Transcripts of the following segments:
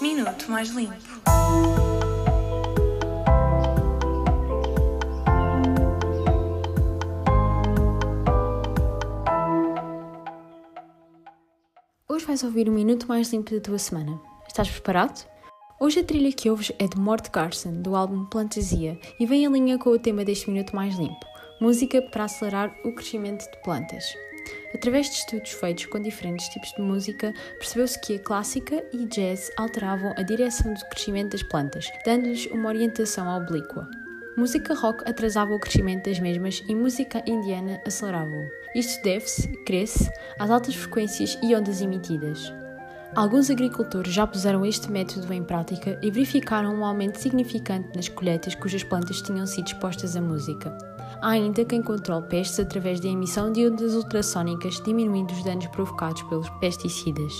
Minuto Mais Limpo. Hoje vais ouvir o minuto mais limpo da tua semana. Estás preparado? Hoje a trilha que ouves é de Mort Garson, do álbum Plantasia, e vem em linha com o tema deste minuto mais limpo: música para acelerar o crescimento de plantas. Através de estudos feitos com diferentes tipos de música, percebeu-se que a clássica e jazz alteravam a direção do crescimento das plantas, dando-lhes uma orientação oblíqua. Música rock atrasava o crescimento das mesmas e música indiana acelerava-o. Isto deve-se, crê-se, às altas frequências e ondas emitidas. Alguns agricultores já puseram este método em prática e verificaram um aumento significante nas colheitas cujas plantas tinham sido expostas à música. Há ainda quem controle pestes através da emissão de ondas ultrassónicas, diminuindo os danos provocados pelos pesticidas.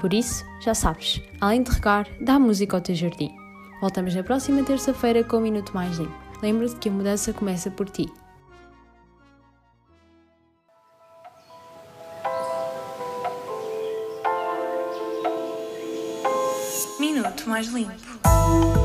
Por isso, já sabes, além de regar, dá música ao teu jardim. Voltamos na próxima terça-feira com um minuto mais limpo. Lembra-te que a mudança começa por ti. Minuto Mais Limpo.